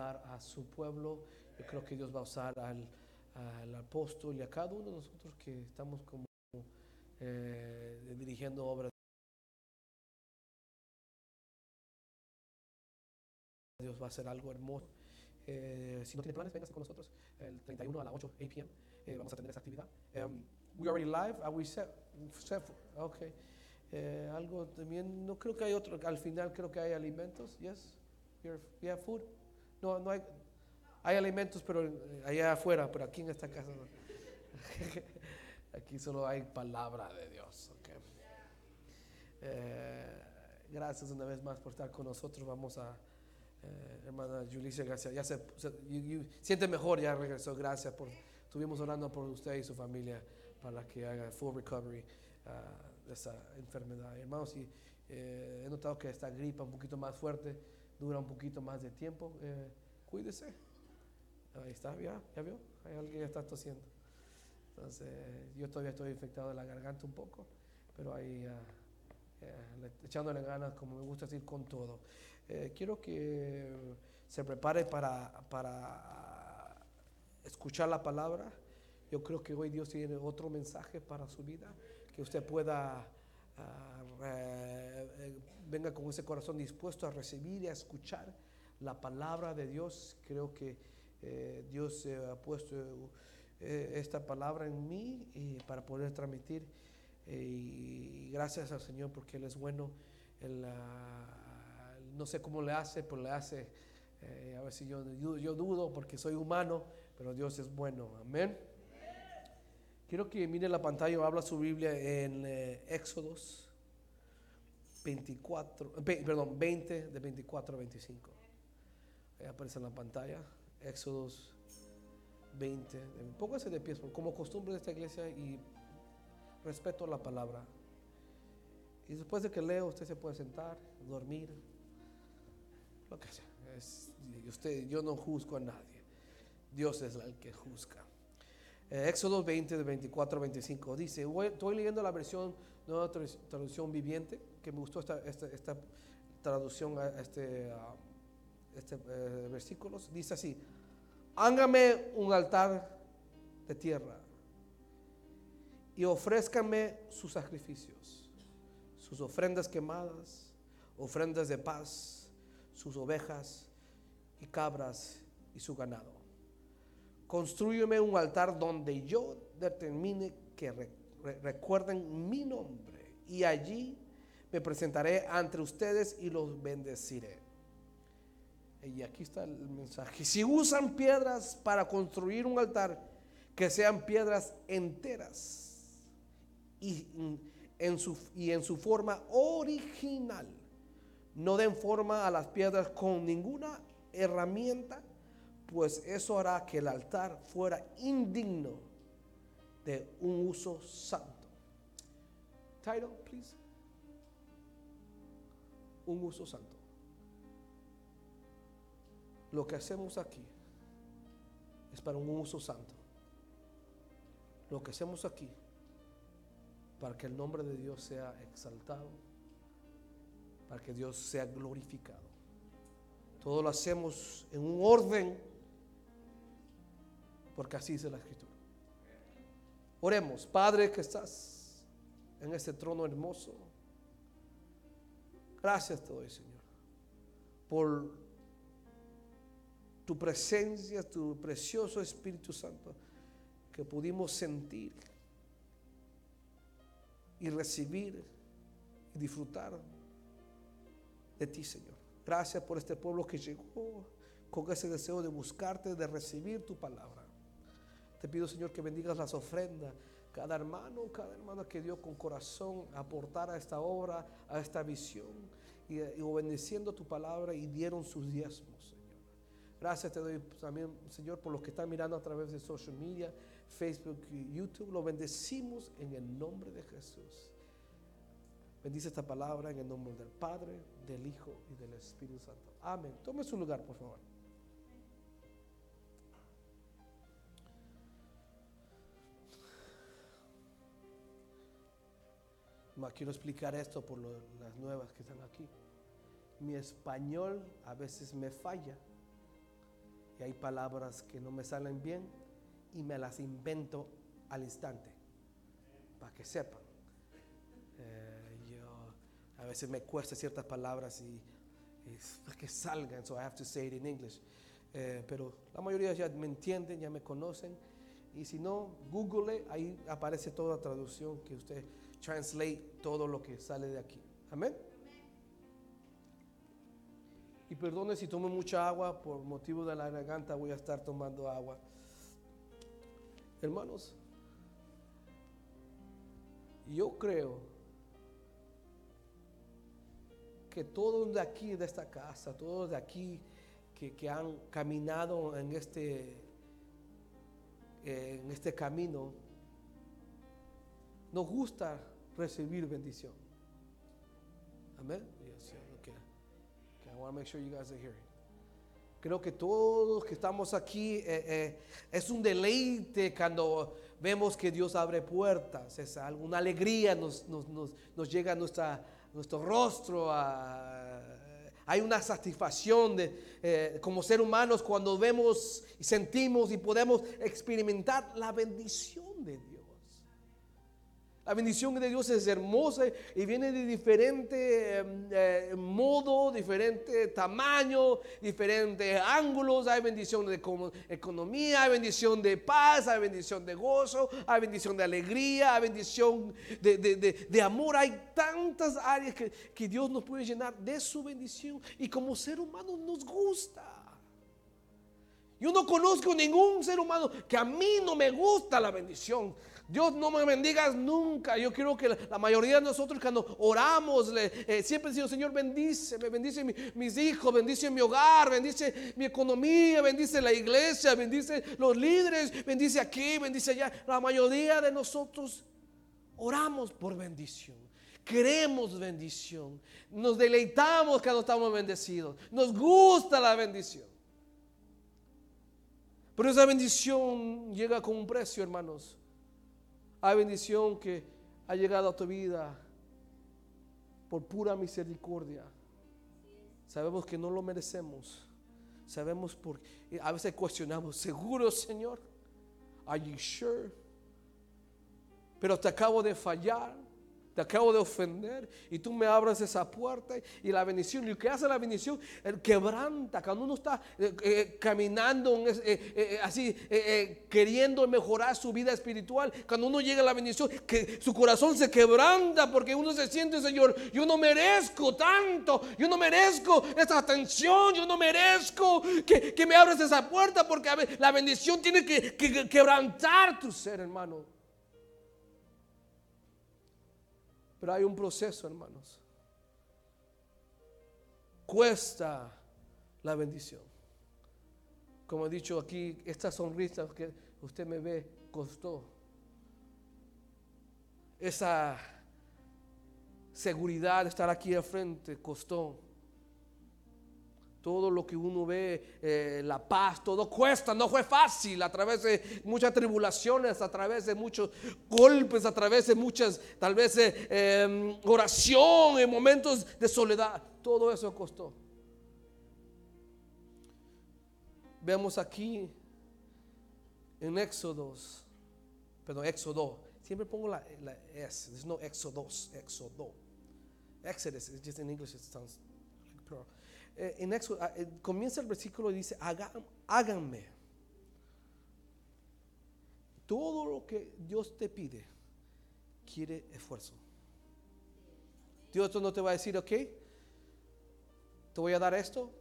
hablar a su pueblo. Yo creo que Dios va a usar al, al apóstol y a cada uno de nosotros que estamos como eh, dirigiendo obras. Dios va a hacer algo hermoso. Eh, si no tiene planes, véngase con nosotros el 31 a las 8 8 p.m. Eh, vamos a tener esa actividad. Um, we already live. Are we set? set okay. Eh, algo también, no creo que hay otro, al final creo que hay alimentos, yes, You're- yeah, food. No, no hay, hay alimentos, pero allá afuera, pero aquí en esta casa aquí solo hay palabra de Dios. ok. Eh, gracias una vez más por estar con nosotros. Vamos a, eh, hermana Julicia, gracias. Ya se, siente mejor, ya regresó. Gracias por, estuvimos orando por usted y su familia para que haga full recovery ah, de esa enfermedad. Hermanos, y, eh, he notado que esta gripa un poquito más fuerte dura un poquito más de tiempo. Eh, cuídese. Ahí está, ya, ya vio. Hay alguien que está tosiendo. Entonces, yo todavía estoy infectado de la garganta un poco, pero ahí le- echándole ganas, como me gusta decir, con todo. Eh, quiero que se prepare para, para escuchar la palabra. Yo creo que hoy Dios tiene otro mensaje para su vida, que usted pueda, ah, eh, venga con ese corazón dispuesto a recibir y a escuchar la palabra de Dios. Creo que eh, Dios eh, ha puesto eh, esta palabra en mí para poder transmitir. Y gracias al Señor porque Él es bueno. Ah, no sé cómo le hace, pero le hace. a veces yo, yo, yo dudo porque soy humano, pero Dios es bueno. Amén. Quiero que mire la pantalla habla su Biblia en Éxodos 24, ve- perdón, 20 de 24 a 25. Ahí aparece en la pantalla. Éxodos 20. de- Póngase de por- como costumbre de esta iglesia y respeto la palabra. Y después de que leo, usted se puede sentar, dormir, lo que sea. Es- usted, yo no juzgo a nadie. Dios es el que juzga. Eh, Éxodo 20, de 24 a 25. Dice, estoy leyendo la versión, nueva tra- traducción viviente, que me gustó esta, esta, traducción a este, este eh, versículos. Dice así, hágame un altar de tierra y ofrézcame sus sacrificios, sus ofrendas quemadas, ofrendas de paz, sus ovejas y cabras y su ganado. Construyeme un altar donde yo determine que re- re- recuerden mi nombre y allí me presentaré ante ustedes y los bendeciré. Y aquí está el mensaje. Si usan piedras para construir un altar, que sean piedras enteras y en su, y en su forma original. No den forma a las piedras con ninguna herramienta, pues eso hará que el altar fuera indigno de un uso santo. Title, please. Un uso santo. Lo que hacemos aquí es para un uso santo. Lo que hacemos aquí para que el nombre de Dios sea exaltado, para que Dios sea glorificado. Todo lo hacemos en un orden, porque así dice la Escritura. Oremos, Padre que estás en este trono hermoso. Gracias te doy, Señor, por tu presencia, tu precioso Espíritu Santo que pudimos sentir y recibir y disfrutar de ti, Señor. Gracias por este pueblo que llegó con ese deseo de buscarte, de recibir tu palabra. Te pido, Señor, que bendigas las ofrendas. Cada hermano, cada hermana que dio con corazón aportar a esta obra, a esta visión, y, y obedeciendo tu palabra y dieron sus diezmos, Señor. Gracias te doy también, Señor, por los que están mirando a través de social media, Facebook y YouTube. Lo bendecimos en el nombre de Jesús. Bendice esta palabra en el nombre del Padre, del Hijo y del Espíritu Santo. Amén. Tome su lugar, por favor. Quiero explicar esto por lo- las nuevas que están aquí. Mi español a veces me falla. y hay palabras que no me salen bien y me las invento al instante, para que sepan. Eh, yo, a veces me cuesta ciertas palabras y, y que salgan, so I have to say it in English. Eh, pero la mayoría ya me entienden, ya me conocen. Y si no, google, ahí aparece toda la traducción que usted translate todo lo que sale de aquí. Amén. Y perdone si tomo mucha agua, por motivo de la garganta voy a estar tomando agua. Hermanos, yo creo que todos de aquí, de esta casa, todos de aquí que, han caminado en este, en este camino, nos gusta recibir bendición. Amén. Creo que todos que estamos aquí eh, eh, es un deleite cuando vemos que Dios abre puertas, es una alegría nos, nos, llega a nuestra, nuestro rostro, hay una satisfacción de, eh, como ser humanos cuando vemos y sentimos y podemos experimentar la bendición de Dios. La bendición de Dios es hermosa y viene de diferente em, eh, modo, diferente tamaño, diferentes ángulos. Hay bendición de economía, hay bendición de paz, hay bendición de gozo, hay bendición de alegría, hay bendición de, amor. Hay tantas áreas que, que Dios nos puede llenar de su bendición y como ser humano nos gusta. Yo no conozco ningún ser humano que a mí no me gusta la bendición. Dios no me bendigas nunca. Yo quiero que la mayoría de nosotros cuando oramos, le, eh, siempre decimos, Señor, bendice, bendice mis hijos, bendice mi hogar, bendice mi economía, bendice la iglesia, bendice los líderes, bendice aquí, bendice allá. La mayoría de nosotros oramos por bendición. Queremos bendición. Nos deleitamos cuando estamos bendecidos. Nos gusta la bendición. Pero esa bendición llega con un precio, hermanos. Hay bendición que ha llegado a tu vida por pura misericordia. Sabemos que no lo merecemos. Sabemos por a veces cuestionamos, ¿seguro, Señor? Are you sure? Pero te acabo de fallar te acabo de ofender y tú me abras esa puerta y la bendición. Y lo que hace la bendición, quebranta. Cuando uno está eh, eh, caminando eh, así, queriendo mejorar su vida espiritual, cuando uno llega a la bendición, que su corazón se quebranta porque uno se siente, Señor, yo no merezco tanto, yo no merezco esta atención, yo no merezco que, me abras esa puerta porque la bendición tiene que quebrantar tu ser, hermano. Pero hay un proceso, hermanos. Cuesta la bendición. Como he dicho aquí, esta sonrisa que usted me ve costó. Esa seguridad de estar aquí al frente costó. Todo lo que uno ve, eh, la paz, todo cuesta, no fue fácil a través de muchas tribulaciones, a través de muchos golpes, a través de muchas, tal vez, eh, em, oración, en momentos de soledad. Todo eso costó. Vemos aquí en Éxodos, perdón, Éxodo, siempre pongo la, S, no Éxodos, Éxodo. Exodus, just in English it sounds like plural. Eh, en ah, eh, comienza el versículo y dice, háganme. Todo lo que Dios te pide quiere esfuerzo. Dios no te va a decir, ok, te voy a dar esto,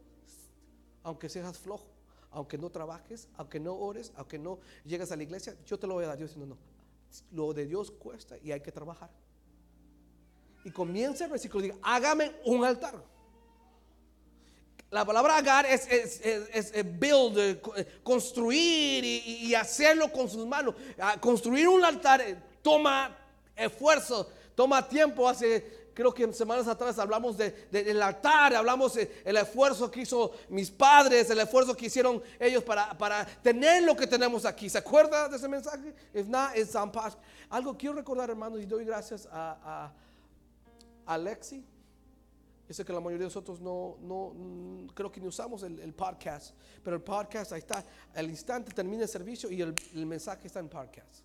aunque seas flojo, aunque no trabajes, aunque no ores, aunque no llegues a la iglesia, yo te lo voy a dar. Dios no, no. Lo de Dios cuesta y hay que trabajar. Y comienza el versículo dice, hágame un altar. La palabra agar es, es, build, eh, eh, construir y, hacerlo con sus manos. Ah, construir un altar eh, toma esfuerzo, toma tiempo. Hace, creo que semanas atrás hablamos del altar, hablamos del esfuerzo que hizo mis padres, el esfuerzo que hicieron ellos para, para tener lo que tenemos aquí. ¿Se acuerda de ese mensaje? If not, it's Algo quiero recordar, hermanos, y doy gracias a, a Alexi Yo sé que la mayoría de nosotros no, no mm, creo que ni usamos el, podcast, pero el podcast ahí está, al instante termina el servicio y el, mensaje está en podcast.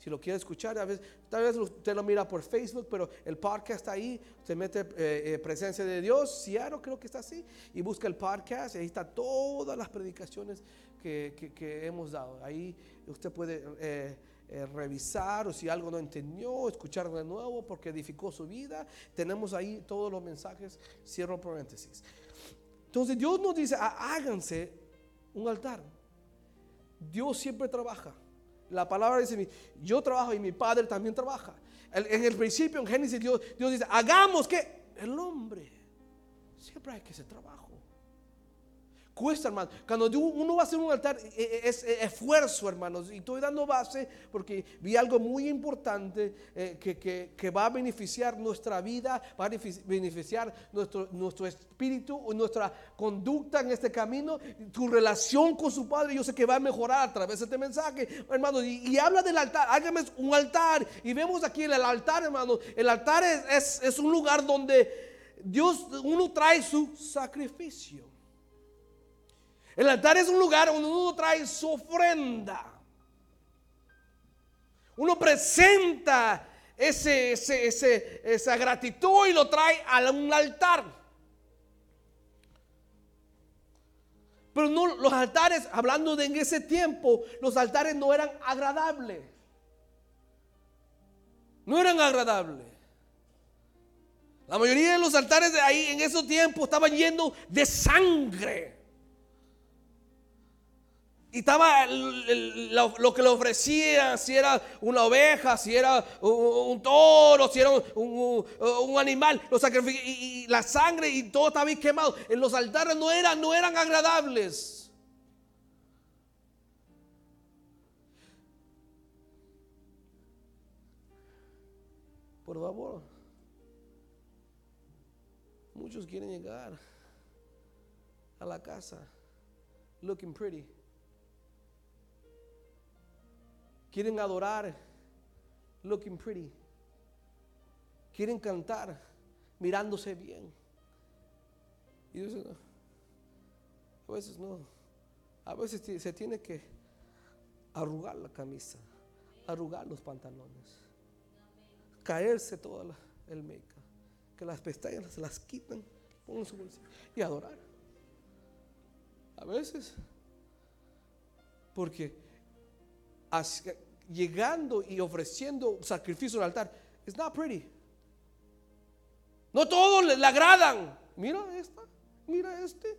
Si lo quiere escuchar, a veces, tal vez usted lo mira por Facebook, pero el podcast está ahí. Usted mete eh, eh, presencia de Dios, Ciaro creo que está así, y busca el podcast, y ahí está todas las predicaciones que, que- que hemos dado. Ahí usted puede eh, eh, revisar o si algo no entendió, escuchar de nuevo porque edificó su vida. Tenemos ahí todos los mensajes, cierro paréntesis. Entonces Dios nos dice, "Há- háganse un altar. Dios siempre trabaja. La palabra dice, yo trabajo y mi padre también trabaja. En el principio, en Génesis, Dios, Dios dice, hagamos que el hombre, siempre hay que hacer trabajo. Cuesta, hermano. Cuando uno va a hacer un altar, e- e- es, e- esfuerzo, hermanos. Y estoy dando base porque vi algo muy importante eh, que, que- que va a beneficiar nuestra vida, va a benefici- beneficiar nuestro, nuestro espíritu, nuestra conducta en este camino, tu relación con su Padre. Yo sé que va a mejorar a través de este mensaje, hermanos. Y, habla del altar, hágame un altar. Y vemos aquí el altar, hermanos. El altar es- es un lugar donde Dios, uno trae su sacrificio. El altar es un lugar donde uno trae su ofrenda. Uno presenta ese, esa gratitud y lo trae a un altar. Pero no, los altares, hablando de en ese tiempo, los altares no eran agradables. No eran agradables. La mayoría de los altares de ahí en esos tiempos estaban llenos de sangre. Y estaba lo, lo que le ofrecían, si era una oveja, si era un, toro, si era un, animal, los sacrificios, y, la sangre y todo estaba ahí quemado. En los altares no eran, no eran agradables. Por favor, muchos quieren llegar a la casa looking pretty. Quieren adorar looking pretty. Quieren cantar mirándose bien. Y Dios no. a veces no. A veces se tiene que arrugar la camisa, arrugar los pantalones, caerse toda el make-up, que las pestañas se las quitan, su bolsillo y adorar. A veces, porque llegando y ofreciendo sacrificio al altar, it's not pretty. No todos le, le agradan. Mira esta, mira este.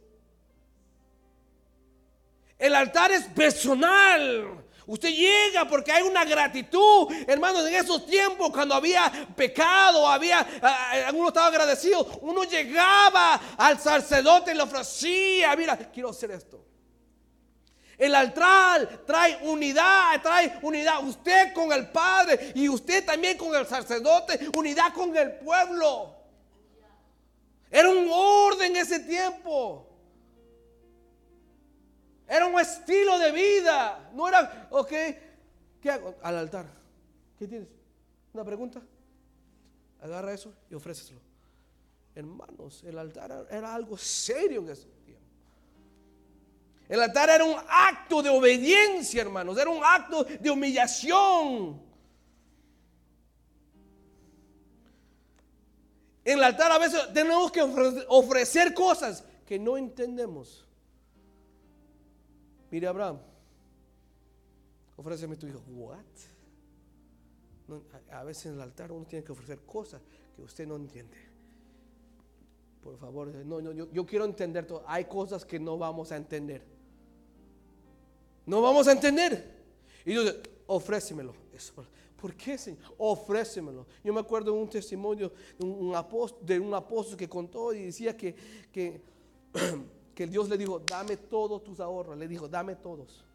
El altar es personal. Usted llega porque hay una gratitud, hermanos, en esos tiempos cuando había pecado, había, uno estaba agradecido, uno llegaba al sacerdote y le ofrecía, mira, quiero hacer esto. El altar trae unidad, trae unidad. Usted con el Padre y usted también con el sacerdote, unidad con el pueblo. Era un orden ese tiempo. Era un estilo de vida. No era, ok, ¿qué hago? Al altar. ¿Qué tienes? ¿Una pregunta? Agarra eso y ofréceselo. Hermanos, el altar era- algo serio en ese tiempo. El altar era un acto de obediencia, hermanos. Era un acto de humillación. En el altar a veces tenemos que ofre- ofrecer cosas que no entendemos. Mire, Abraham, ofréceme tu hijo. What? A veces en el altar uno tiene que ofrecer cosas que usted no entiende. Por favor, no, no, yo, yo quiero entender todo. Hay cosas que no vamos a entender. No vamos a entender. Y Dios dice, ofrécemelo. ¿Por qué, Señor? Ofrécemelo. Yo me acuerdo de un testimonio de un, apóstol, que contó y decía que, que, Dios le dijo, dame todos tus ahorros. Le dijo, dame todos.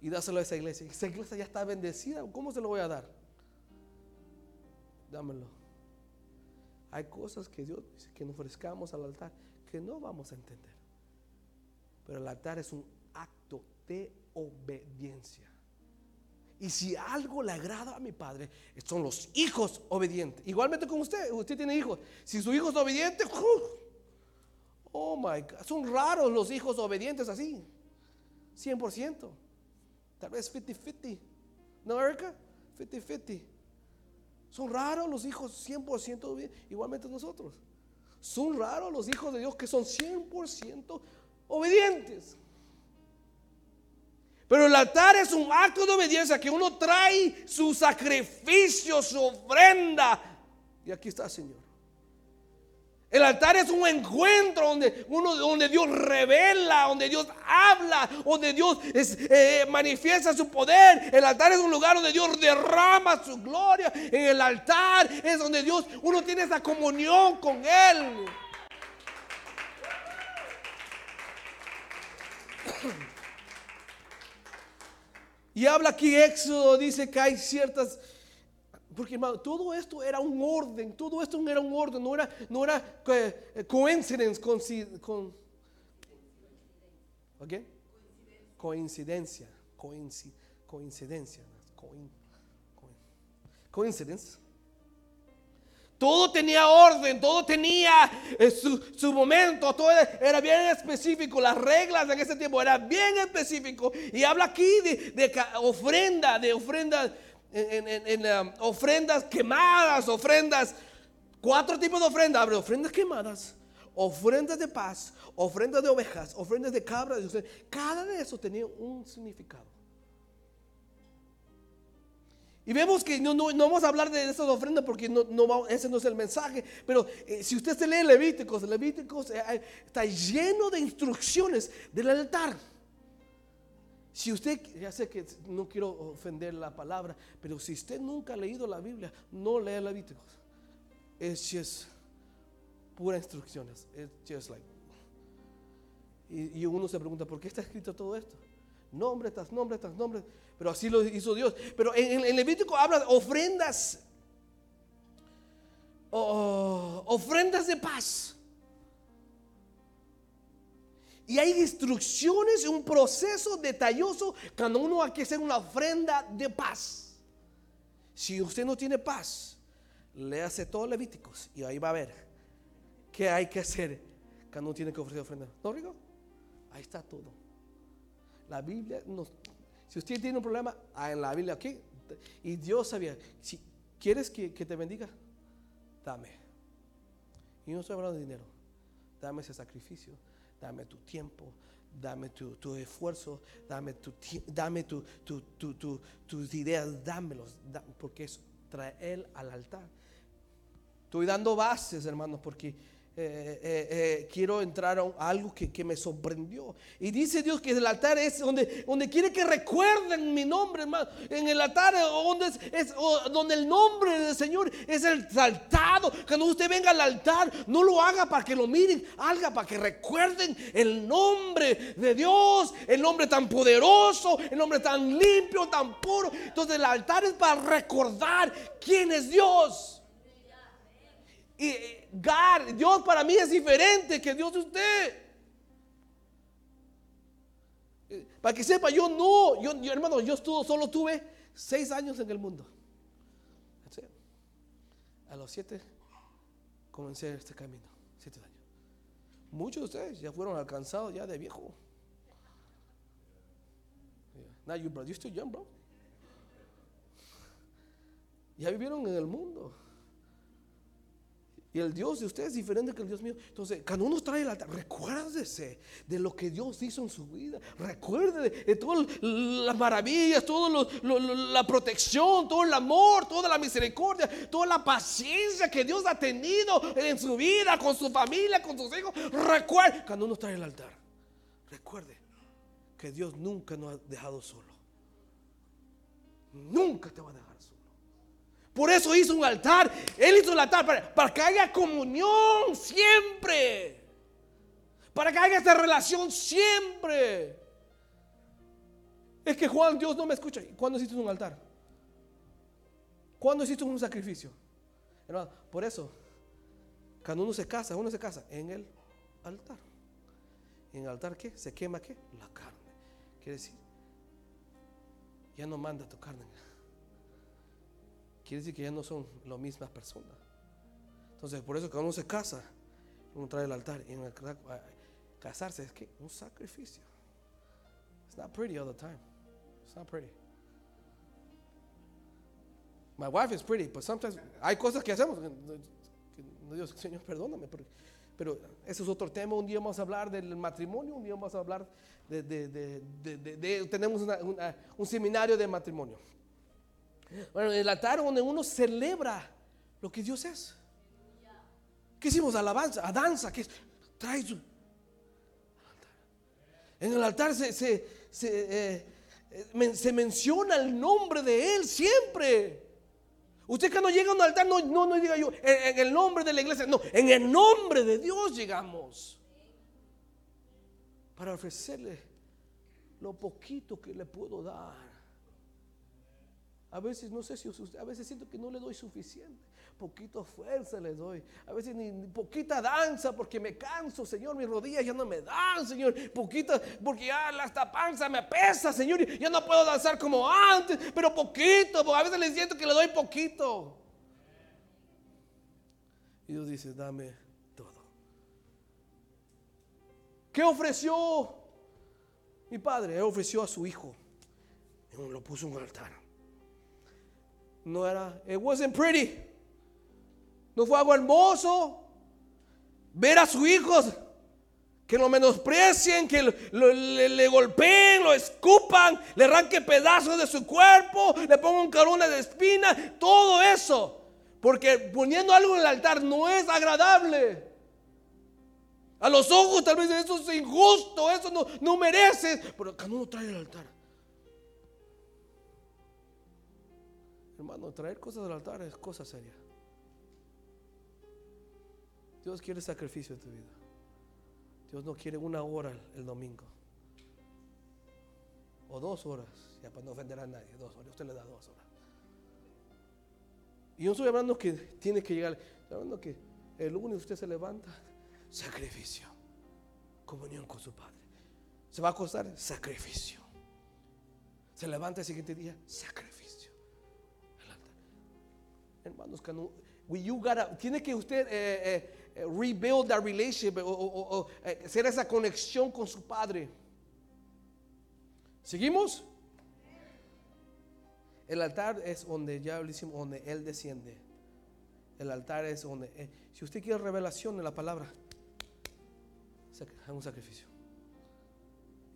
Y dáselo a esa iglesia. Esa iglesia ya está bendecida. ¿Cómo se lo voy a dar? Dámelo. Hay cosas que Dios dice que nos ofrezcamos al altar que no vamos a entender. Pero el altar es un acto de obediencia. Y si algo le agrada a mi padre, son los hijos obedientes. Igualmente con usted, usted tiene hijos. Si su hijo es obediente, oh my God, son raros los hijos obedientes así. 100%. Tal vez 50-50. ¿No, Erika? 50-50. Son raros los hijos 100% obedientes. Igualmente nosotros. Son raros los hijos de Dios que son 100% obedientes. Pero el altar es un acto de obediencia que uno trae su sacrificio, su ofrenda. Y aquí está, Señor. El altar es un encuentro donde, uno, donde Dios revela, donde Dios habla, donde Dios eh, manifiesta su poder. El altar es un lugar donde Dios derrama su gloria. En el altar es donde Dios, uno tiene esa comunión con Él. Y habla aquí Éxodo, dice que hay ciertas... Porque hermano, todo esto era un orden, todo esto era un orden, no era, no era eh, coincidence, con, con ¿okay? coincidencia, coincidencia, coincidence. Todo tenía orden, todo tenía eh, su, momento, todo era bien específico. Las reglas en ese tiempo eran bien específicos. Y habla aquí de, ofrenda, de ofrendas, en, um, ofrendas quemadas, ofrendas, cuatro tipos de ofrendas. Abre ofrendas quemadas, ofrendas de paz, ofrendas de ovejas, ofrendas de cabras. Cada de esos tenía un significado. Y vemos que no, vamos a hablar de esas ofrendas porque no, ese no es el mensaje. Pero eh, si usted se lee Levíticos, Levíticos eh, está lleno de instrucciones del altar. Si usted, ya sé que no quiero ofender la palabra, pero si usted nunca ha leído la Biblia, no lea Levíticos. Es just pura instrucciones. It's just like. Y, y uno se pregunta, ¿por qué está escrito todo esto? Nombre tras nombre tras nombre. Pero así lo hizo Dios. Pero en, el Levítico habla de ofrendas. ofrendas de paz. Y hay instrucciones, un proceso detalloso cuando uno hay que hacer una ofrenda de paz. Si usted no tiene paz, le hace todo Levíticos y ahí va a ver qué hay que hacer cuando uno tiene que ofrecer ofrenda. ¿No, Rico? Ahí está todo. La Biblia si usted tiene un problema, ah, en la Biblia aquí, y Dios sabía, si quieres que, te bendiga, dame. Y no estoy hablando de dinero, dame ese sacrificio, dame tu tiempo, dame tu, esfuerzo, dame, tu, dame tu, tus ideas, dámelos, porque es traer al altar. Estoy dando bases, hermanos, porque eh, eh, eh, quiero entrar a, algo que, me sorprendió. Y dice Dios que el altar es donde, donde quiere que recuerden mi nombre, hermano. En el altar donde, es, donde el nombre del Señor es exaltado. Cuando usted venga al altar, no lo haga para que lo miren, haga para que recuerden el nombre de Dios, el nombre tan poderoso, el nombre tan limpio, tan puro. Entonces el altar es para recordar quién es Dios. God, Dios para mí es diferente que Dios de usted. Para que sepa, yo no, yo, hermano, yo solo tuve seis años en el mundo. A los siete comencé este camino, siete años. Muchos de ustedes ya fueron alcanzados ya de viejo. Now you, bro, you still young, bro. Ya vivieron en el mundo. Y el Dios de ustedes es diferente que el Dios mío. Entonces, cuando uno trae altar, recuérdese de lo que Dios hizo en su vida. Recuerde de, todas las maravillas, toda la protección, todo el amor, toda la misericordia, toda la paciencia que Dios ha tenido en su vida, con su familia, con sus hijos. Recuerde, cuando uno trae el altar, recuerde que Dios nunca nos ha dejado solo. Nunca te va a dejar. Por eso hizo un altar. Él hizo el altar para, que haya comunión siempre. Para que haya esta relación siempre. Es que Juan, Dios no me escucha. ¿Cuándo hiciste un altar? ¿Cuándo hiciste un sacrificio? Hermano, por eso, cuando uno se casa, uno se casa en el altar. ¿En el altar qué? ¿Se quema qué? La carne. Quiere decir, ya no manda tu carne. Quiere decir que ya no son las mismas personas. Entonces, por eso cuando uno se casa, uno trae el altar. El casarse es que un sacrificio. It's not pretty all the time. It's not pretty. My wife is pretty, but sometimes hay cosas que hacemos. Dios, Señor, perdóname. Pero, pero ese es otro tema. Un día vamos a hablar del matrimonio, un día vamos a hablar de. de, de, de tenemos un seminario de matrimonio. Bueno, el altar donde uno celebra lo que Dios es. ¿Qué hicimos? Alabanza, a danza, que trae su. En el altar se, se, se, eh, se menciona el nombre de Él siempre. Usted cuando llega a un altar, no, no, no diga yo, en, el nombre de la iglesia, no, en el nombre de Dios llegamos. Para ofrecerle lo poquito que le puedo dar. A veces no sé si a veces siento que no le doy suficiente. Poquito fuerza le doy. A veces ni, poquita danza porque me canso, Señor. Mis rodillas ya no me dan, Señor. Poquita porque ya esta panza me pesa, Señor. Ya no puedo danzar como antes, pero poquito. A veces le siento que le doy poquito. Y Dios dice, dame todo. ¿Qué ofreció mi padre? Él ofreció a su hijo. Lo puso en un altar no era, it wasn't pretty. No fue algo hermoso ver a sus hijos que lo menosprecien, que le, golpeen, lo escupan, le arranquen pedazos de su cuerpo, le pongan corona de espina, todo eso. Porque poniendo algo en el altar no es agradable. A los ojos tal vez eso es injusto, eso no, no merece. Pero cuando uno trae el altar, Hermano, traer cosas del altar es cosa seria. Dios quiere sacrificio en tu vida. Dios no quiere una hora el domingo. O dos horas. Ya para no ofender a nadie. Dos horas. Usted le da dos horas. Y yo estoy hablando que tiene que llegar. Estoy hablando que el lunes usted se levanta. Sacrificio. Comunión con su Padre. Se va a acostar. Sacrificio. Se levanta el siguiente día. Sacrificio hermanos, you tiene que usted eh, eh, rebuild that relationship o, eh, hacer esa conexión con su padre. ¿Seguimos? El altar es donde ya lo hicimos, donde Él desciende. El altar es donde, si usted quiere revelación en la palabra, es un sacrificio.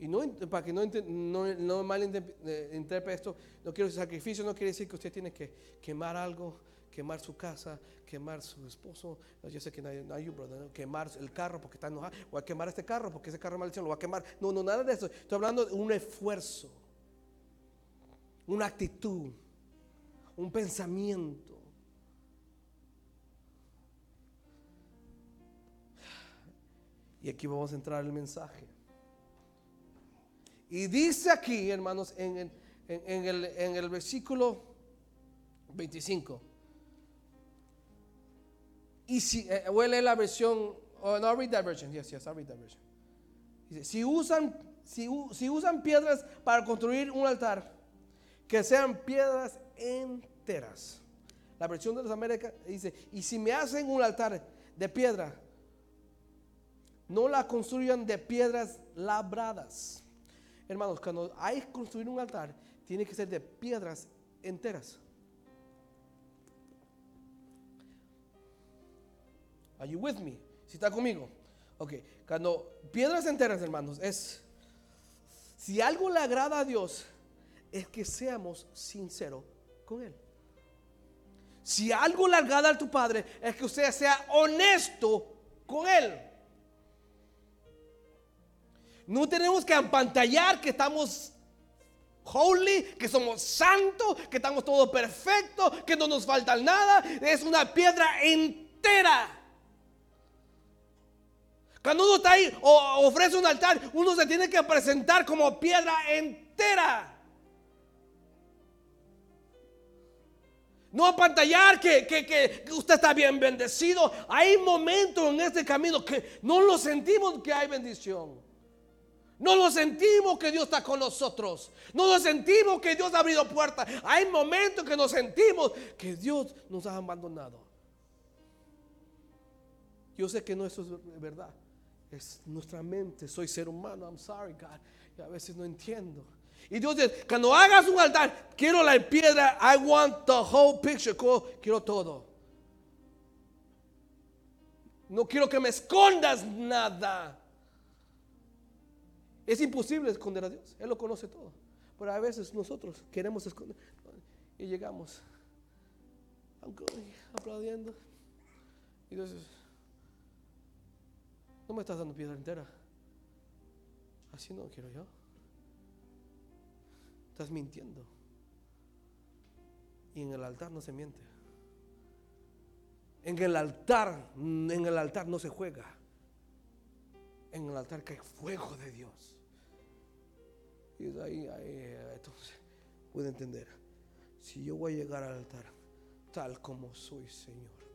Y no, para que no, no, no malinterprete esto, no quiero sacrificio, no quiere decir que usted tiene que quemar algo, quemar su casa, quemar su esposo. yo sé que no hay, quemar el carro porque está enojado. Voy a quemar este carro porque ese carro es maldición, lo voy a quemar. No, no, nada de eso. Estoy hablando de un esfuerzo, una actitud, un pensamiento. Y aquí vamos a entrar el mensaje. Y dice aquí, hermanos, en, el, en el versículo 25. Y si, eh, voy a leer la versión, oh, no, read that version, yes, yes, I'll read that version. Dice, si usan, si, si usan piedras para construir un altar, que sean piedras enteras. La versión de las Américas dice, y si me hacen un altar de piedra, no la construyan de piedras labradas. Hermanos, cuando hay que construir un altar, tiene que ser de piedras enteras. Are you with me? Si está conmigo. Ok, cuando piedras enteras, hermanos, es si algo le agrada a Dios, es que seamos sinceros con Él. Si algo le agrada a tu Padre, es que usted sea honesto con Él. No tenemos que empantallar que estamos holy, que somos santos, que estamos todo perfecto, que no nos falta nada. Es una piedra entera. Cuando uno está ahí o ofrece un altar, uno se tiene que presentar como piedra entera. No apantallar que, que, que, usted está bien bendecido. Hay momentos en este camino que no lo sentimos que hay bendición. No lo sentimos que Dios está con nosotros. No lo sentimos que Dios ha abrido puertas. Hay momentos que nos sentimos que Dios nos ha abandonado. Yo sé que no eso es verdad. Es nuestra mente. Soy ser humano. I'm sorry, God. Y a veces no entiendo. Y Dios dice, cuando hagas un altar, quiero la piedra. I want the whole picture. Quiero todo. No quiero que me escondas nada. Es imposible esconder a Dios. Él lo conoce todo. Pero a veces nosotros queremos esconder. Y llegamos aplaudiendo. Y Dios no me estás dando piedra entera. Así no quiero yo. Estás mintiendo. Y en el altar no se miente. En el altar, en el altar no se juega. En el altar que fuego de Dios. Y ahí, ahí entonces puede entender. Si yo voy a llegar al altar tal como soy, Señor.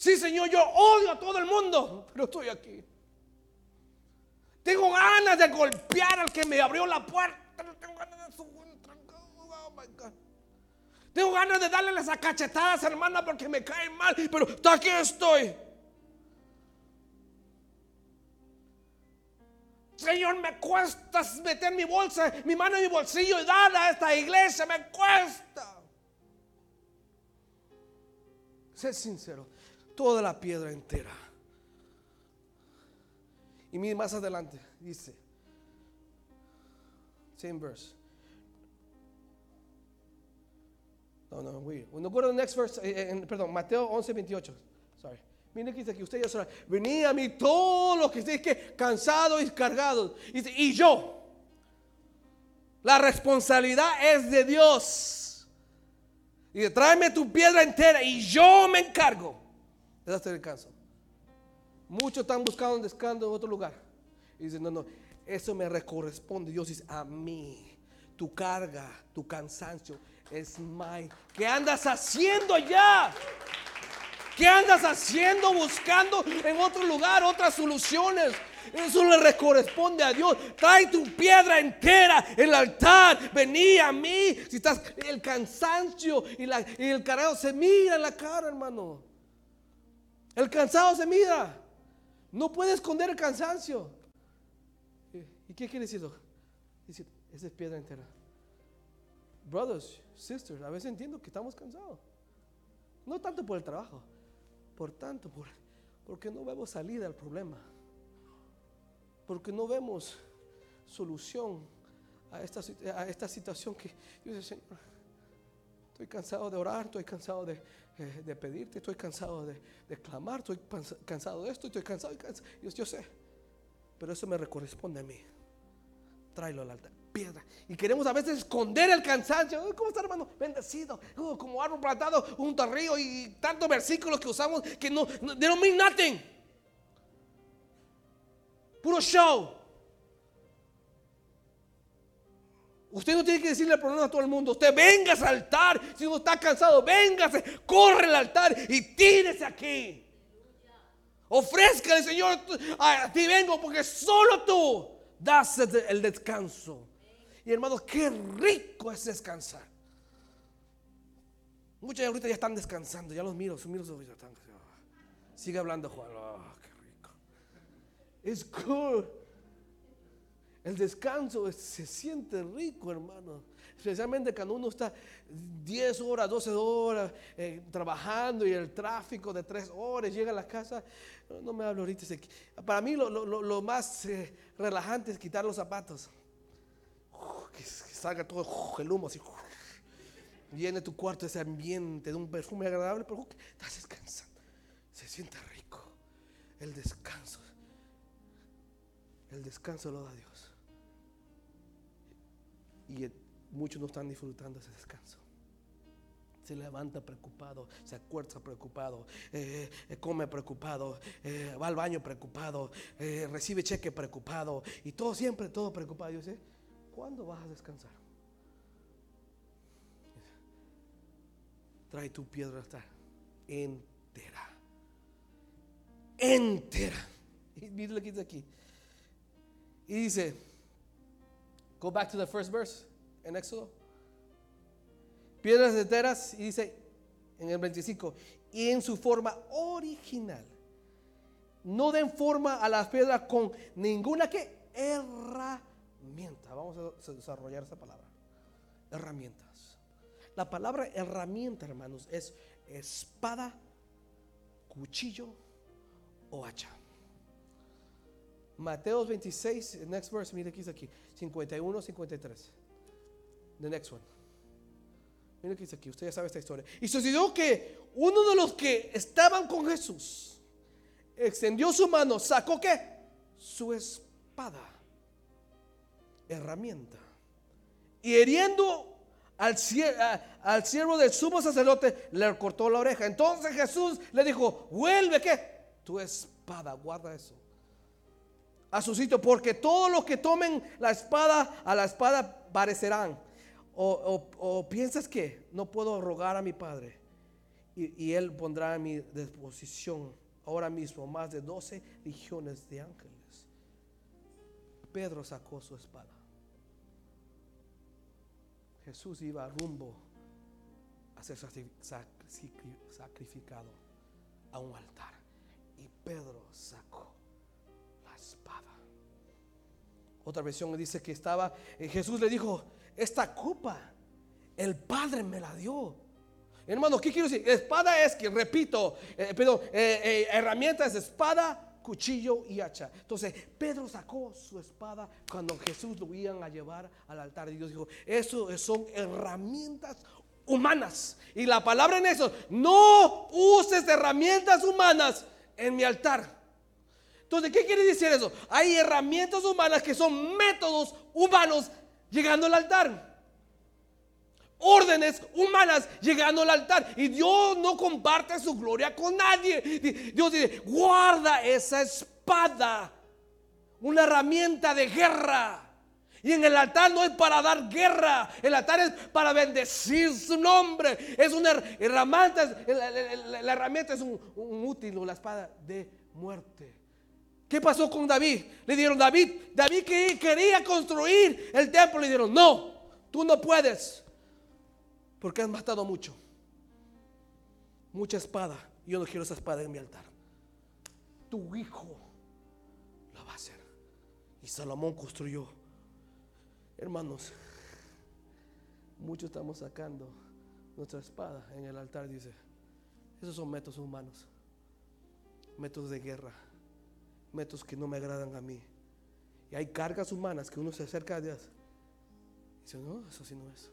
Sí, Señor, yo odio a todo el mundo, pero estoy aquí. Tengo ganas de golpear al que me abrió la puerta. Tengo ganas de su oh. Tengo ganas de darle las acachetadas, hermana, porque me caen mal, pero aquí estoy. Señor, me cuesta meter mi bolsa, mi mano en mi bolsillo y dar a esta iglesia, me cuesta. Sé sincero, toda la piedra entera. Y mire más adelante, dice, same verse. No, no. No go to the next verse, eh, eh, perdón, Mateo 11, 28. Sorry. Mire que dice que ustedes ya venid a mí todos los que estén cansados y cargados. Y, yo, la responsabilidad es de Dios. Y tráeme tu piedra entera y yo me encargo de darte descanso. Muchos están buscando un descanso en otro lugar. Y dicen, no, no, eso me corresponde. Dios dice, a mí, tu carga, tu cansancio es my. ¿Qué andas haciendo allá? ¿Qué andas haciendo buscando en otro lugar otras soluciones? Eso le corresponde a Dios. Trae tu piedra entera, el altar. Vení a mí. Si estás el cansancio y, la, y el cargado se mira en la cara, hermano. El cansado se mira. No puede esconder el cansancio. ¿Y qué quiere decir? Dice, esa es piedra entera. Brothers, sisters, a veces entiendo que estamos cansados. No tanto por el trabajo, por tanto, por, porque no vemos salida al problema. Porque no vemos solución a esta, a situación que yo dice, Señor, estoy cansado de orar, estoy cansado de, eh, de pedirte, estoy cansado de, de, clamar, estoy cansado de esto, estoy cansado, cansado. Yo sé, pero eso me corresponde a mí. Tráelo al altar piedra. Y queremos a veces esconder el cansancio. ¿Cómo está, hermano? Bendecido. como árbol plantado junto al río y tantos versículos que usamos que no, no they don't mean nothing. Puro show. Usted no tiene que decirle el problema a todo el mundo. Usted venga al altar. Si no está cansado, véngase, corre al altar y tírese aquí. Ofrezca Señor, a ti vengo porque solo tú das el descanso. Y hermanos, qué rico es descansar. Muchos ahorita ya están descansando, ya los miro, los miro, están, sigue hablando Juan, oh, qué rico. Es cool. El descanso se siente rico, hermano. Especialmente cuando uno está 10 horas, 12 horas eh, trabajando y el tráfico de 3 horas, llega a la casa. No me hablo ahorita. Para mí lo, más eh, relajante es quitar los zapatos que, salga todo el humo así. Llene tu cuarto ese ambiente de un perfume agradable, pero estás descansando. Se siente rico. El descanso. El descanso lo da Dios. Y muchos no están disfrutando ese descanso. Se levanta preocupado, se acuerda preocupado, eh, eh, come preocupado, eh, va al baño preocupado, recibe cheque preocupado y todo siempre, todo preocupado. Yo sé, ¿Cuándo vas a descansar? Trae tu piedra hasta entera. Entera. Y mire lo que dice aquí. Y dice, go back to the first verse en Éxodo. Piedras enteras y dice en el 25, y en su forma original. No den forma a las piedras con ninguna que herramienta. Vamos a desarrollar esa palabra. Herramientas. La palabra herramienta, hermanos, es espada, cuchillo o hacha. Mateo 26, next verse, mire aquí, aquí, 51, 53. The next one. Mire que dice aquí, usted ya sabe esta historia. Y sucedió que uno de los que estaban con Jesús extendió su mano, sacó qué? Su espada, herramienta. Y heriendo al, al siervo del sumo sacerdote, le cortó la oreja. Entonces Jesús le dijo, vuelve qué? Tu espada, guarda eso. A su sitio, porque todos los que tomen la espada, a la espada parecerán o, piensas que no puedo rogar a mi Padre y, Él pondrá a mi disposición ahora mismo más de 12 legiones de ángeles. Pedro sacó su espada. Jesús iba rumbo a ser sacrificado a un altar. Y Pedro sacó Otra versión dice que estaba, eh, Jesús le dijo, esta copa, el Padre me la dio. Hermano, ¿qué quiero decir? Espada es que, repito, eh, perdón, eh, eh, es espada, cuchillo y hacha. Entonces, Pedro sacó su espada cuando Jesús lo iban a llevar al altar. Y Dios dijo, eso son herramientas humanas. Y la palabra en eso, no uses herramientas humanas en mi altar. Entonces, ¿qué quiere decir eso? Hay herramientas humanas que son métodos humanos llegando al altar. Órdenes humanas llegando al altar. Y Dios no comparte su gloria con nadie. Dios dice, guarda esa espada. Una herramienta de guerra. Y en el altar no es para dar guerra, el altar es para bendecir su nombre. Es una herramienta, la, herramienta es un, un útil, la espada de muerte. ¿Qué pasó con David? Le dieron, David, David que quería construir el templo, le dijeron, no, tú no puedes, porque has matado mucho. Mucha espada. Yo no quiero esa espada en mi altar. Tu hijo lo va a hacer. Y Salomón construyó. Hermanos, muchos estamos sacando nuestra espada en el altar, dice. Esos son métodos humanos, métodos de guerra métodos que no me agradan a mí. Y hay cargas humanas que uno se acerca a Dios. Dice, no, eso sí no es.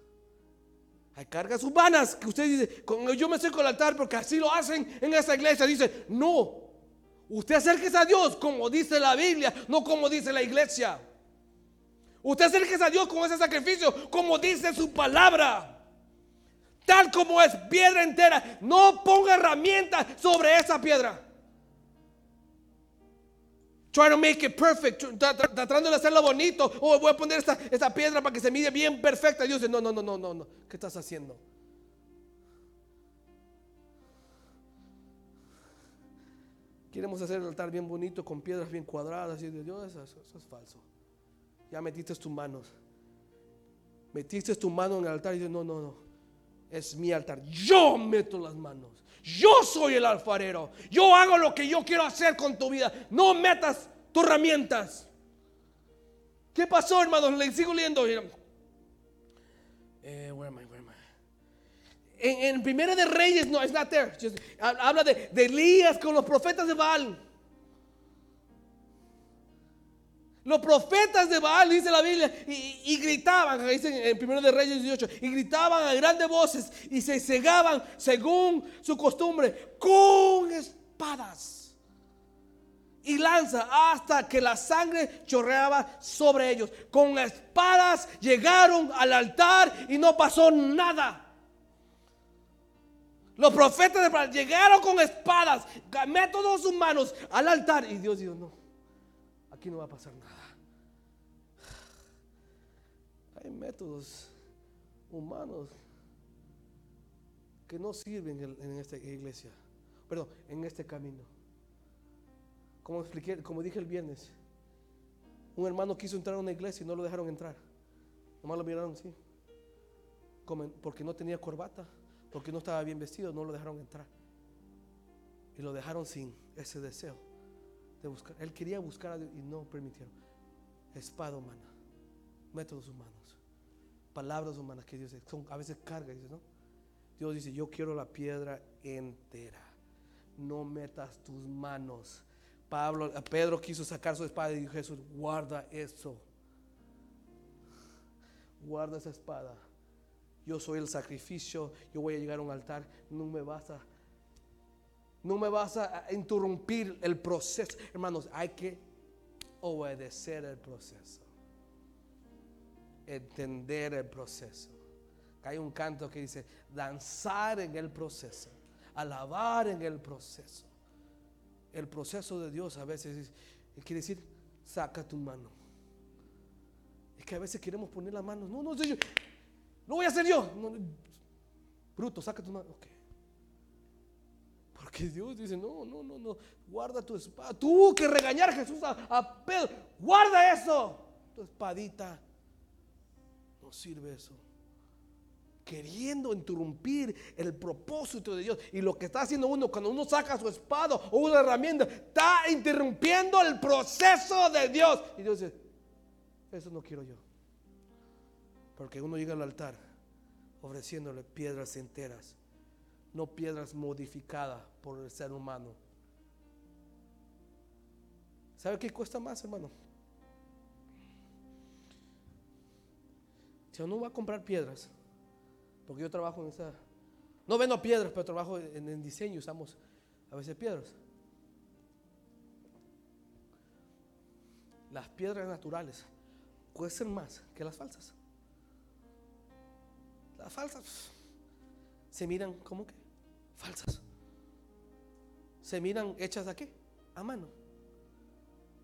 Hay cargas humanas que usted dice, yo me acerco al altar porque así lo hacen en esa iglesia. Dice, no, usted acérquese a Dios como dice la Biblia, no como dice la iglesia. Usted acérquese a Dios con ese sacrificio como dice su palabra. Tal como es piedra entera. No ponga herramientas sobre esa piedra. Trying to make it perfect, tratando de hacerlo bonito. Oh, voy a poner esta, piedra para que se mide bien perfecta. Dios dice, no, no, no, no, no, no. ¿Qué estás haciendo? Queremos hacer el altar bien bonito con piedras bien cuadradas. Y Dios, eso, eso es falso. Ya metiste tus manos. Metiste tu mano en el altar y dices, no, no, no. Es mi altar. Yo meto las manos. Yo soy el alfarero. Yo hago lo que yo quiero hacer con tu vida. No metas tus herramientas. ¿Qué pasó, hermanos? Le sigo leyendo. Eh, en, en, Primera de Reyes, no, es not there. habla de, de Elías con los profetas de Baal. Los profetas de Baal, dice la Biblia, y, gritaban, dice en 1 de Reyes 18, y gritaban a grandes voces y se cegaban según su costumbre con espadas y lanza hasta que la sangre chorreaba sobre ellos. Con espadas llegaron al altar y no pasó nada. Los profetas de Baal llegaron con espadas, métodos humanos al altar y Dios dijo, no, aquí no va a pasar nada. Métodos humanos que no sirven en esta iglesia, perdón, en este camino. Como expliqué, como dije el viernes, Un hermano quiso entrar a una iglesia y no lo dejaron entrar. Nomás lo miraron. Como- porque no tenía corbata, porque no estaba bien vestido, no lo dejaron entrar. Y lo dejaron sin ese deseo de buscar. Él quería buscar a Dios y no permitieron. Espada humana, métodos humanos, palabras humanas que Dios son a veces carga. Dios dice, yo quiero la piedra entera. No metas tus manos. Pablo, Pedro quiso sacar su espada y dijo Jesús, guarda eso. Guarda esa espada. Yo soy el sacrificio, yo voy a llegar a un altar, no me vas a no me vas a interrumpir el proceso. Hermanos, hay que obedecer el proceso. Entender el proceso. Hay un canto que dice, danzar en el proceso, alabar en el proceso. El proceso de Dios a veces es- quiere decir, saca tu mano. Es que a veces queremos poner las manos. No, no, yo, lo voy a hacer yo. Bruto, saca tu mano. Porque Dios dice, no, no, no, no, guarda tu espada. Tuvo que regañar a Jesús a, a guarda eso. Tu espadita. No sirve eso. Queriendo interrumpir el propósito de Dios. Y lo que está haciendo uno cuando uno saca su espada o una herramienta, está interrumpiendo el proceso de Dios. Y Dios dice, eso no quiero yo. Porque uno llega al altar ofreciéndole piedras enteras no piedras modificadas por el ser humano. ¿Sabe qué cuesta más, hermano? Si uno va a comprar piedras, porque yo trabajo en esa, no vendo piedras, pero trabajo en diseño, usamos a veces piedras. Las piedras naturales cuestan más que las falsas. Las falsas se miran como que falsas. Se miran hechas a qué? A mano.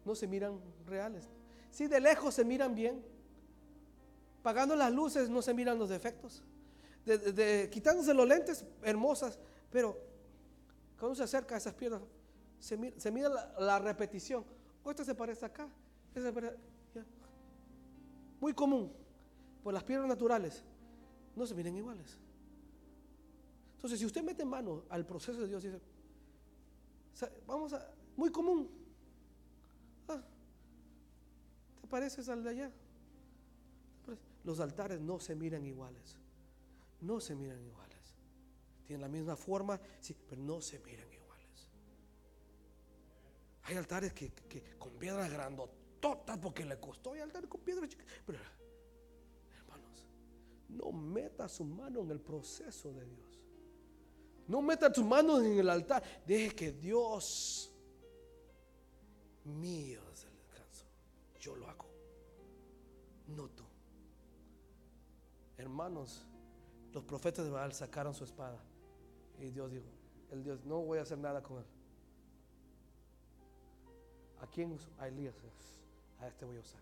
No se miran reales. Si de lejos se miran bien, pagando las luces no se miran los defectos. De- quitándose los lentes, hermosas, pero cuando se acerca a esas piedras, se mira, la, repetición. O esta se parece acá, esta se parece-. Muy común. Pues las piedras naturales no se miran iguales. Entonces, si usted mete mano al proceso de Dios, dice, "Sa- vamos a, muy común. Ah, ¿Te pareces al de allá? Los altares no se miran iguales. No se miran iguales. Tienen la misma forma, sí, pero no se miran iguales. Hay altares que, que- con piedras grandototas porque le costó. Hay altares con piedras chicas. Pero, hermanos, no meta su mano en el proceso de Dios. No meta tus manos en el altar. Deje que Dios mío es el descanso. Yo lo hago. No tú. Hermanos, los profetas de Baal sacaron su espada. Y Dios dijo, el Dios, no voy a hacer nada con él. ¿A quién uso? A Elías. A este voy a usar.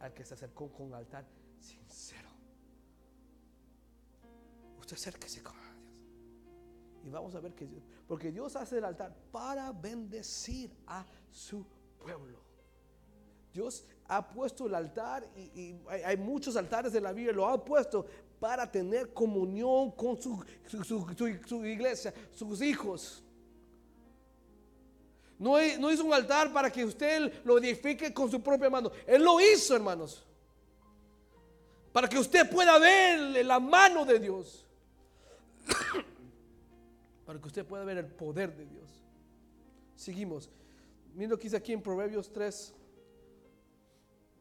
Al que se acercó con altar sincero. Usted acérquese con Dios. Y vamos a ver que Dios, porque Dios hace el altar para bendecir a su pueblo. Dios ha puesto el altar y, hay, muchos altares de la Biblia, lo ha puesto para tener comunión con su, iglesia, sus hijos. No, no hizo un altar para que usted lo edifique con su propia mano. Él lo hizo, hermanos. Para que usted pueda ver la mano de Dios. para que usted pueda ver el poder de Dios. Seguimos. Mira lo que dice aquí en Proverbios 3,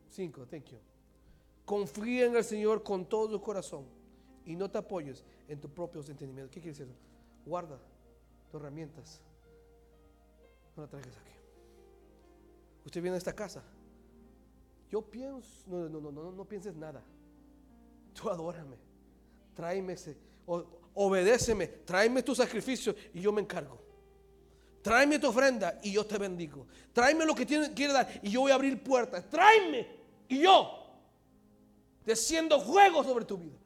5. Thank you. Confía en el Señor con todo tu corazón y no te apoyes en tus propios entendimientos. ¿Qué quiere decir? Guarda tus herramientas. No la traigas aquí. Usted viene a esta casa. Yo pienso, no, no, no, no, no pienses nada. Tú adórame. Tráeme ese, o- obedéceme, tráeme tu sacrificio y yo me encargo. Tráeme tu ofrenda y yo te bendigo. Tráeme lo que tiene, quiere dar y yo voy a abrir puertas. Tráeme y yo desciendo juego sobre tu vida.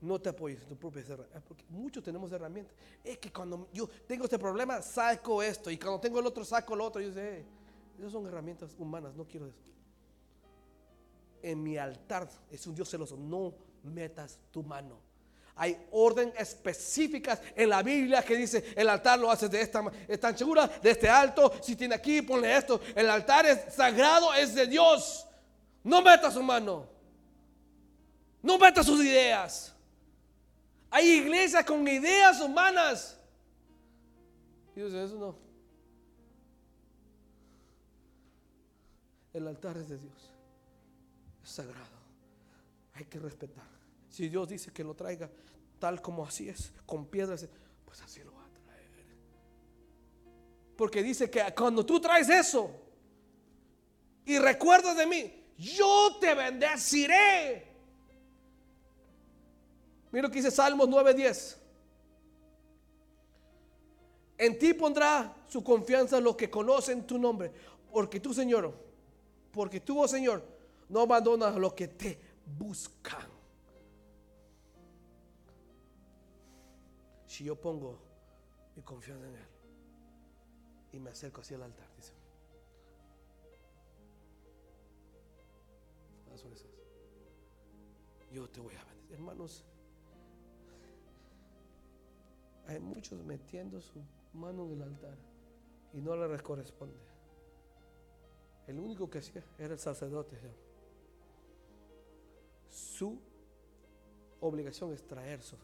No te apoyes en tu propia herramienta. Porque muchos tenemos herramientas. Es que cuando yo tengo este problema, saco esto. Y cuando tengo el otro, saco el otro. Y yo sé, Esas son herramientas humanas, no quiero eso. En mi altar es un Dios celoso, no metas tu mano. Hay orden específicas en la Biblia que dice el altar lo haces de esta esta anchura, de este alto. Si tiene aquí, ponle esto. El altar es sagrado, es de Dios. No meta su mano. No meta sus ideas. Hay iglesias con ideas humanas. Y dice, eso no. El altar es de Dios. Es sagrado. Hay que respetar. Si Dios dice que lo traiga tal como así es, con piedras, pues así lo va a traer. Porque dice que cuando tú traes eso y recuerdas de mí, yo te bendeciré. Mira lo que dice Salmos 9:10. En ti pondrá su confianza los que conocen tu nombre. Porque tú, Señor, porque tú, oh Señor, no abandonas a los que te buscan. Si yo pongo mi confianza en Él y me acerco hacia el altar, dice. Yo te voy a bendecir. Hermanos, hay muchos metiendo su mano en el altar y no le corresponde. El único que hacía era el sacerdote. Su obligación es traer su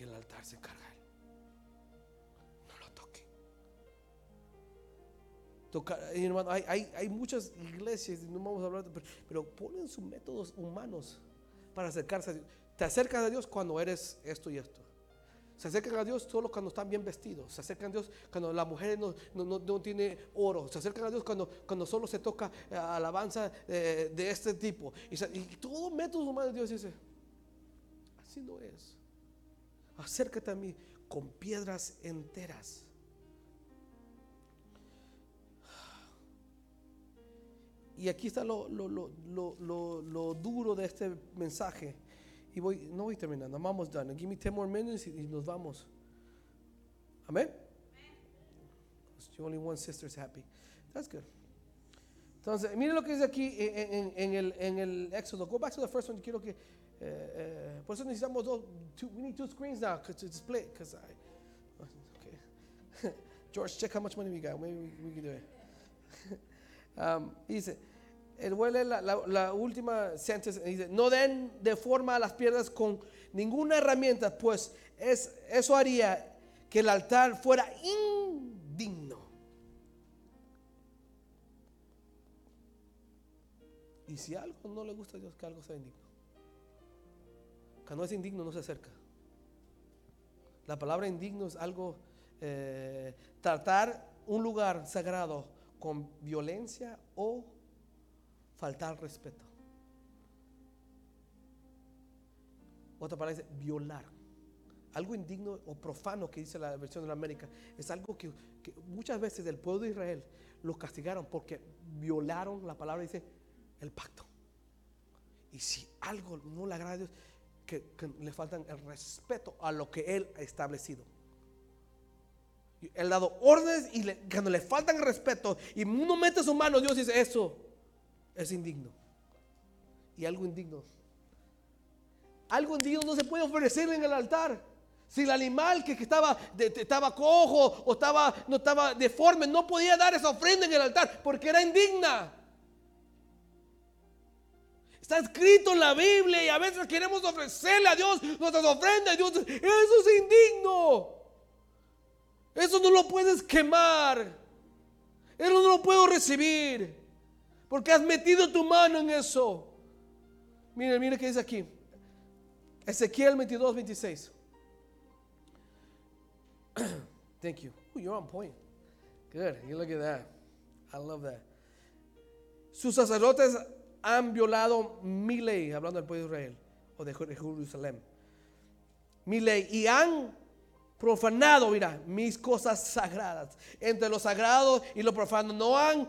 Y el altar se encarga él. No lo toque. hermano, hay, hay, muchas iglesias, no vamos a hablar, pero, pero ponen sus métodos humanos para acercarse a Dios. Te acercas a Dios cuando eres esto y esto. Se acercan a Dios solo cuando están bien vestidos. Se acercan a Dios cuando la mujer no, no, tiene oro. Se acercan a Dios cuando, cuando solo se toca eh, alabanza eh, de este tipo. Y, todo método humano Dios dice, así no es. Acércate a mí con piedras enteras. Y aquí está lo, lo, lo, lo duro de este mensaje y voy, no voy terminando, vamos done. Give me 10 more minutes y, nos vamos. Amén. Only one sister is happy. That's good. Entonces, miren lo que dice aquí en, en, el, en el Éxodo. Go back to the first one. Quiero que. Eh, eh, por eso necesitamos dos. We need two screens now to display. Because I. Okay. George, check how much money we got. Maybe we, we can do it. um, dice el huele la, la, última sentence dice, no den de forma a las piedras con ninguna herramienta, pues es, eso haría que el altar fuera indigno. Y si algo no le gusta a Dios, que algo sea indigno. Cuando es indigno no se acerca. La palabra indigno es algo, eh, tratar un lugar sagrado con violencia o faltar respeto. Otra palabra dice violar. Algo indigno o profano que dice la versión de la América es algo que, muchas veces el pueblo de Israel los castigaron porque violaron la palabra, dice el pacto. Y si algo no le agrada a Dios, que, le faltan el respeto a lo que Él ha establecido. Él ha dado órdenes y cuando le faltan el respeto y uno mete su mano, Dios dice eso es indigno. Y algo indigno. Algo indigno no se puede ofrecer en el altar. Si el animal que, estaba, estaba cojo o estaba, no estaba deforme no podía dar esa ofrenda en el altar porque era indigna. Está escrito en la Biblia y a veces queremos ofrecerle a Dios nuestras ofrendas. Eso es indigno. Eso no lo puedes quemar. Eso no lo puedo recibir. Porque has metido tu mano en eso. Mire, mire qué dice aquí. Ezequiel 22, 26. Thank you. you're on point. Good. You look at that. I love that. Sus sacerdotes han violado mi ley, hablando del pueblo de Israel o de Jerusalén. Mi ley. Y han profanado, mira, mis cosas sagradas. Entre lo sagrado y lo profano. No han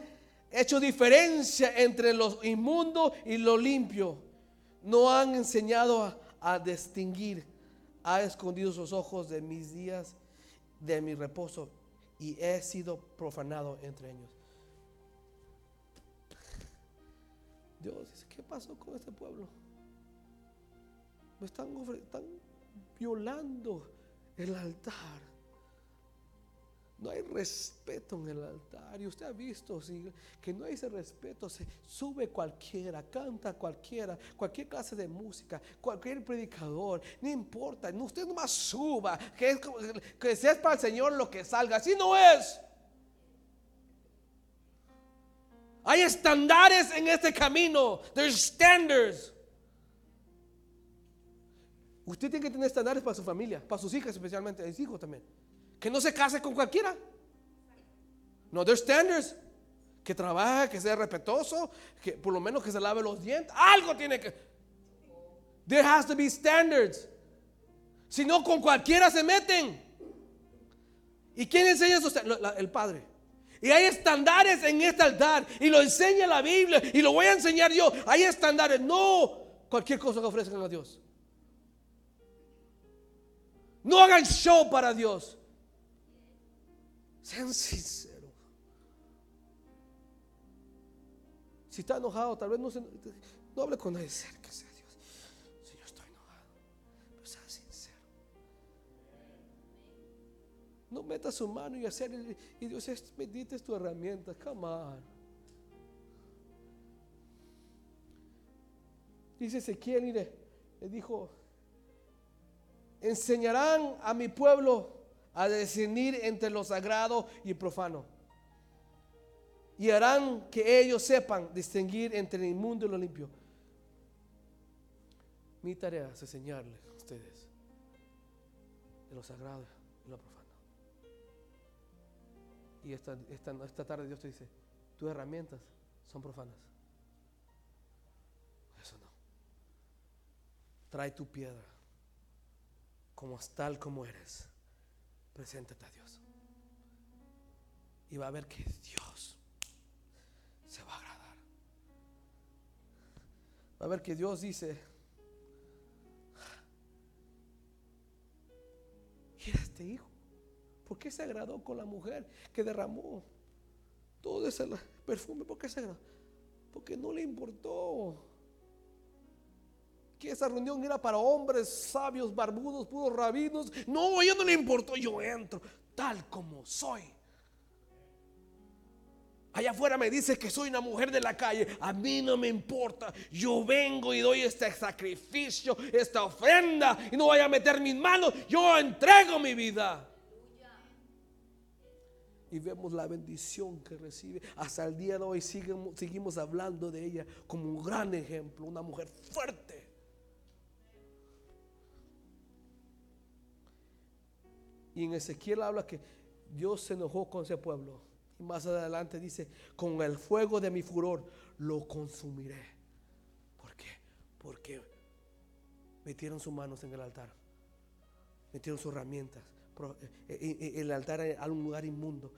hecho diferencia entre lo inmundo y lo limpio. No han enseñado a, distinguir. Ha escondido sus ojos de mis días, de mi reposo y he sido profanado entre ellos. Dios dice, ¿qué pasó con este pueblo? Me están, violando el altar. No hay respeto en el altar. Y usted ha visto que no hay ese respeto. Se sube cualquiera, canta cualquiera, cualquier clase de música, cualquier predicador. No importa. Usted nomás suba. Que, es, que sea para el Señor lo que salga. Así no es. Hay estándares en este camino. There's standards. Usted tiene que tener estándares para su familia, para sus hijas especialmente, sus hijos también. Que no se case con cualquiera. No, there's standards. Que trabaje, que sea respetuoso, que por lo menos que se lave los dientes. Algo tiene que. There has to be standards. Si no, con cualquiera se meten. ¿Y quién enseña eso? El padre. Y hay estándares en este altar. Y lo enseña la Biblia. Y lo voy a enseñar yo. Hay estándares. No cualquier cosa que ofrezcan a Dios. No hagan show para Dios. Sean sinceros. Si está enojado, tal vez no, se, no hable con nadie cerca No meta su mano y hacer y Dios es bendita tu herramienta. Come on. Dice Ezequiel, mire, le dijo, enseñarán a mi pueblo a discernir entre lo sagrado y profano. Y harán que ellos sepan distinguir entre el inmundo y lo limpio. Mi tarea es enseñarles a ustedes de lo sagrado y lo profano. Y esta, esta, esta tarde Dios te dice, tus herramientas son profanas. Eso no. Trae tu piedra como tal como eres preséntate a Dios. Y va a ver que Dios se va a agradar. Va a ver que Dios dice, mira este hijo, ¿por qué se agradó con la mujer que derramó todo ese perfume? ¿Por qué se agradó? Porque no le importó que esa reunión era para hombres sabios, barbudos, puros rabinos. No, a ella no le importó, yo entro tal como soy. Allá afuera me dice que soy una mujer de la calle. A mí no me importa. Yo vengo y doy este sacrificio, esta ofrenda. Y no voy a meter mis manos. Yo entrego mi vida. Y vemos la bendición que recibe. Hasta el día de hoy seguimos, seguimos hablando de ella como un gran ejemplo. Una mujer fuerte. Y en Ezequiel habla que Dios se enojó con ese pueblo. Y más adelante dice, con el fuego de mi furor lo consumiré. ¿Por qué? Porque metieron sus manos en el altar. Metieron sus herramientas. Eh, eh, eh, el altar era un lugar inmundo.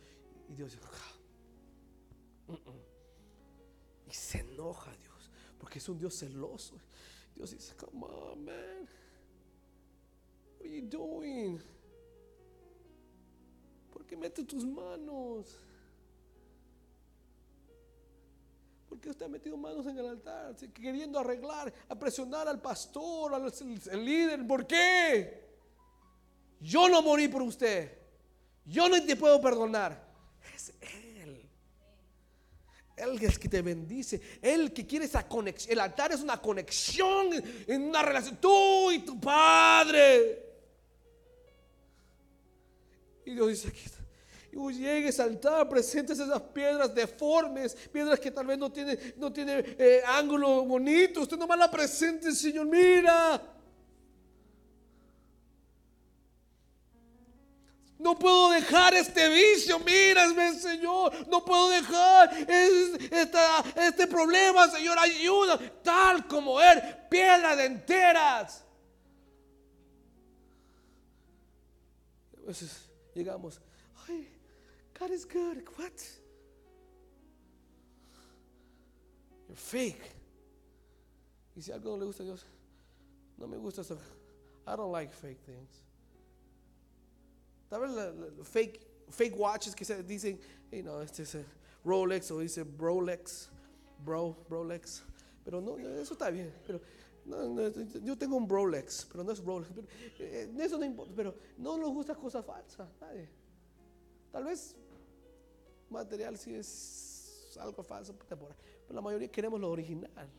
Y Dios dice, ah, mm, mm". y se enoja Dios. Porque es un Dios celoso. Dios dice, come on, man. What are you doing? Porque mete tus manos. Porque usted ha metido manos en el altar, queriendo arreglar, a presionar al pastor, al líder. ¿Por qué? Yo no morí por usted. Yo no te puedo perdonar. Es Él. Él es que te bendice. Él que quiere esa conexión. El altar es una conexión en una relación. Tú y tu Padre. Y Dios dice aquí, y llegues al altar, presentes esas piedras deformes, piedras que tal vez no tienen no tiene, eh, ángulo bonito. Usted nomás la presente, Señor, mira. No puedo dejar este vicio, mírame, Señor. No puedo dejar este problema, Señor. Ayuda, tal como Él, piedras de enteras. A veces llegamos, ay, God is good. What? You're fake. Y si algo no le gusta a Dios, no me gusta eso. I don't like fake things. La, fake fake watches que dicen, you know, este es Rolex o dice Brolex, Bro, Brolex. Pero no, eso está bien. Pero no, no, yo tengo un Rolex, pero no es Rolex. Pero, eh, eso no importa. Pero no nos gusta cosas falsas. Nadie. Tal vez material si es algo falso, pero la mayoría queremos lo original.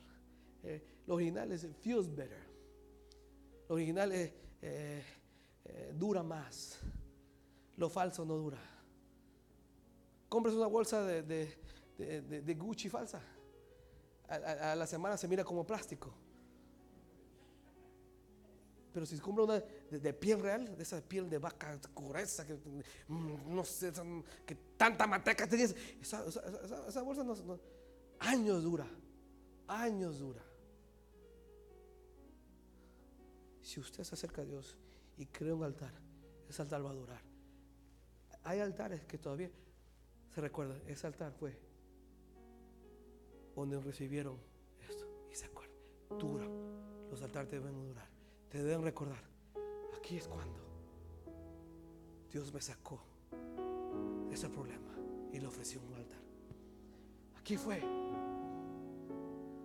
Eh, lo original es feels better. Lo original es, eh, eh, dura más. Lo falso no dura. Compras una bolsa de, de, de, Gucci falsa. A, la semana se mira como plástico. Pero si compra una de, piel real, de esa piel de vaca gruesa, que mm, no sé, que tanta manteca tenías, esa, esa, bolsa no, años dura, años dura. Si usted se acerca a Dios y crea un altar, ese altar va a durar. Hay altares que todavía se recuerdan, ese altar fue donde recibieron esto. Y se acuerdan, dura. Los altares deben durar. Te deben recordar. Aquí es cuando Dios me sacó de ese problema y le ofreció un altar. Aquí fue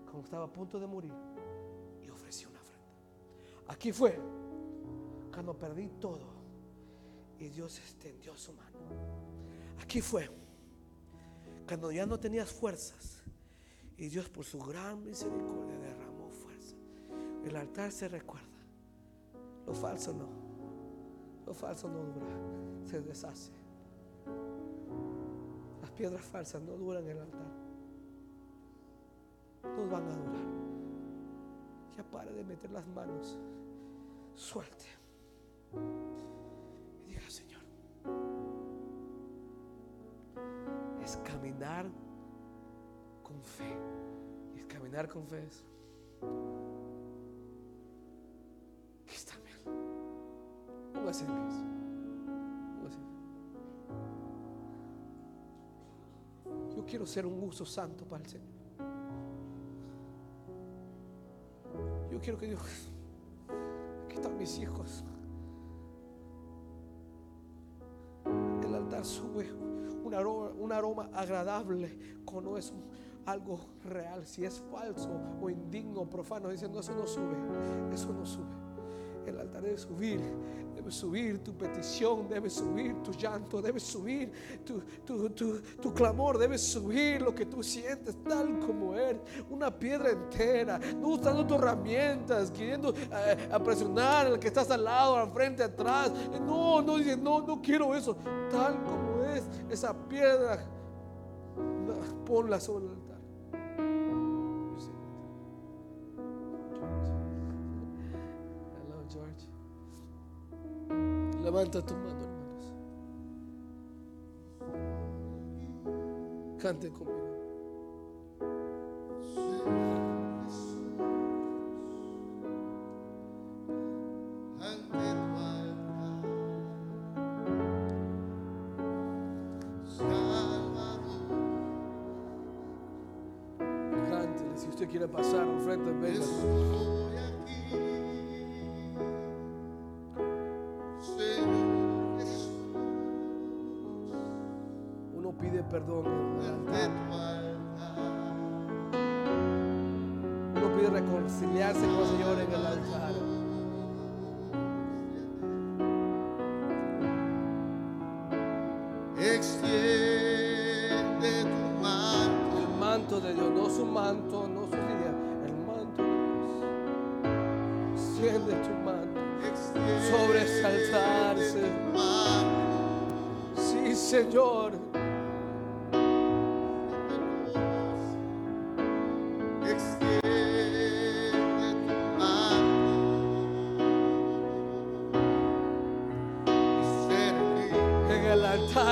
cuando estaba a punto de morir y ofreció una Aquí fue cuando perdí todo y Dios extendió su mano. Aquí fue cuando ya no tenías fuerzas y Dios por su gran misericordia derramó fuerza. El altar se recuerda. Lo falso no. Lo falso no dura. Se deshace. Las piedras falsas no duran en el altar. No van a durar. Ya pare de meter las manos suelte. Con fe. Y caminar con fe es. Está bien. Póngase en pies. Yo quiero ser un uso santo para el Señor. Yo quiero que Dios están mis hijos. El altar sube un aroma, agradable cuando es algo real. Si es falso o indigno, profano, diciendo eso no sube, eso no sube. El altar debe subir, debe subir tu petición, debe subir tu llanto, debe subir tu, tu, clamor, debe subir lo que tú sientes tal como eres. Una piedra entera, no usando tus herramientas, queriendo eh, presionar al que estás al lado, al frente, atrás. No, no dice, no, no quiero eso. Tal como es esa piedra, ponla sobre el altar. Levanta tu mano, hermanos. Cante conmigo.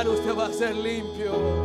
Usted va a ser limpio.